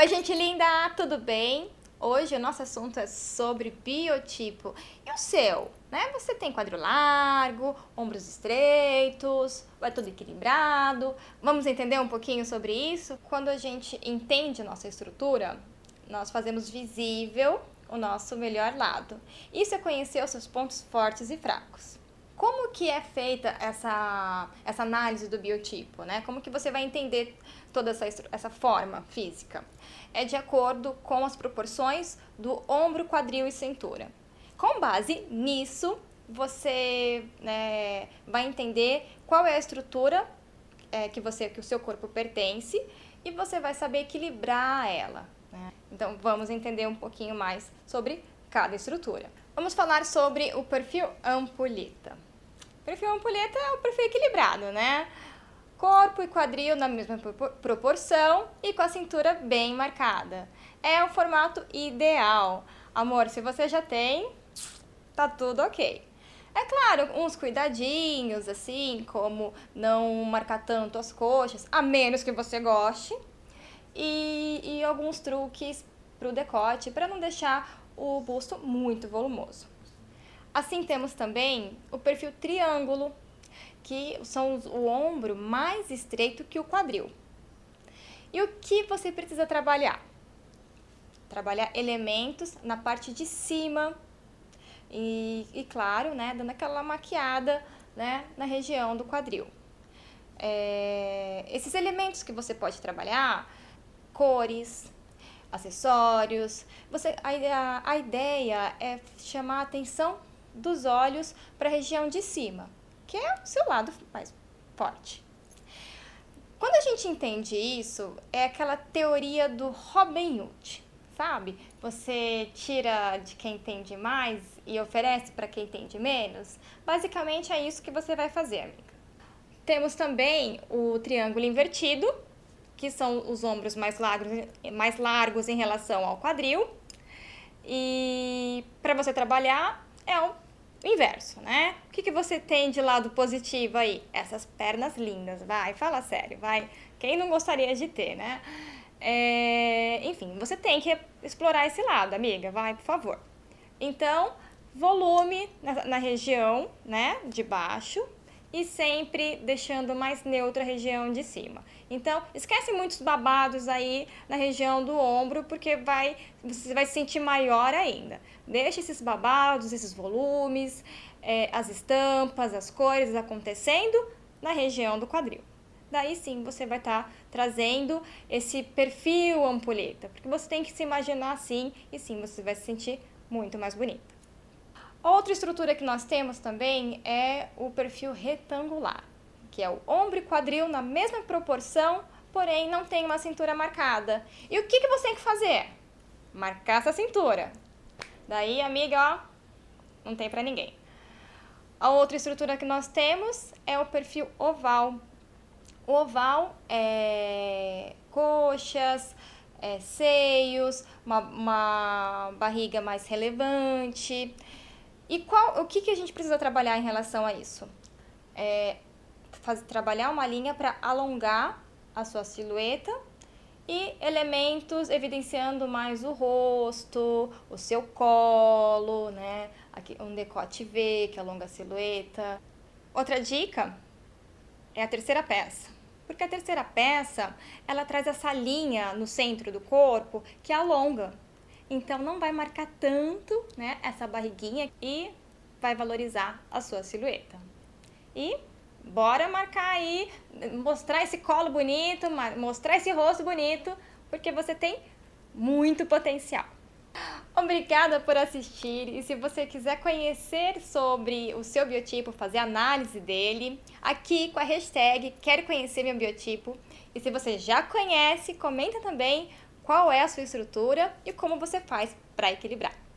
Oi, gente linda, tudo bem? Hoje o nosso assunto é sobre biotipo. E o seu? Né? Você tem quadril largo, ombros estreitos, vai tudo equilibrado? Vamos entender um pouquinho sobre isso? Quando a gente entende nossa estrutura, nós fazemos visível o nosso melhor lado. Isso é conhecer os seus pontos fortes e fracos. Como que é feita essa, essa análise do biotipo, né? Como que você vai entender toda essa, essa forma física? É de acordo com as proporções do ombro, quadril e cintura. Com base nisso, você né, vai entender qual é a estrutura é, que, você, que o seu corpo pertence e você vai saber equilibrar ela. Né? Então, vamos entender um pouquinho mais sobre cada estrutura. Vamos falar sobre o perfil ampulheta. Perfil ampulheta é o perfil equilibrado, né? Corpo e quadril na mesma proporção e com a cintura bem marcada. É o formato ideal. Amor, se você já tem, tá tudo ok. É claro, uns cuidadinhos, assim, como não marcar tanto as coxas, a menos que você goste. E, e alguns truques pro decote, para não deixar o busto muito volumoso. Assim temos também o perfil triângulo, que são o ombro mais estreito que o quadril. E o que você precisa trabalhar? Trabalhar elementos na parte de cima e, e claro, né, dando aquela maquiada né, na região do quadril. É, esses elementos que você pode trabalhar, cores, acessórios, você, a, a, a ideia é chamar a atenção dos olhos para a região de cima, que é o seu lado mais forte. Quando a gente entende isso, é aquela teoria do Robin Hood, sabe? Você tira de quem entende mais e oferece para quem entende menos. Basicamente é isso que você vai fazer, amiga. Temos também o triângulo invertido, que são os ombros mais largos, mais largos em relação ao quadril. E para você trabalhar, é o inverso, né? O que, que você tem de lado positivo aí? Essas pernas lindas, vai, fala sério, vai. Quem não gostaria de ter, né? É, enfim, você tem que explorar esse lado, amiga, vai, por favor. Então, volume na, na região, né, de baixo, e sempre deixando mais neutra a região de cima. Então, esquece muitos babados aí na região do ombro, porque vai, você vai se sentir maior ainda. Deixa esses babados, esses volumes, é, as estampas, as cores acontecendo na região do quadril. Daí sim você vai estar tá trazendo esse perfil ampulheta, porque você tem que se imaginar assim e sim você vai se sentir muito mais bonita. Outra estrutura que nós temos também é o perfil retangular, que é o ombro e quadril na mesma proporção, porém não tem uma cintura marcada. E o que, que você tem que fazer? Marcar essa cintura. Daí, amiga, ó, não tem pra ninguém. A outra estrutura que nós temos é o perfil oval. O oval é coxas, é seios, uma, uma barriga mais relevante. E qual, o que, que a gente precisa trabalhar em relação a isso? É trabalhar uma linha para alongar a sua silhueta e elementos evidenciando mais o rosto, o seu colo, né? Aqui um decote V que alonga a silhueta. Outra dica é a terceira peça. Porque a terceira peça, ela traz essa linha no centro do corpo que alonga então não vai marcar tanto, né, essa barriguinha e vai valorizar a sua silhueta. E bora marcar aí, mostrar esse colo bonito, mostrar esse rosto bonito, porque você tem muito potencial. Obrigada por assistir e se você quiser conhecer sobre o seu biotipo, fazer análise dele, aqui com a hashtag Quero Conhecer Meu Biotipo. E se você já conhece, comenta também qual é a sua estrutura e como você faz para equilibrar.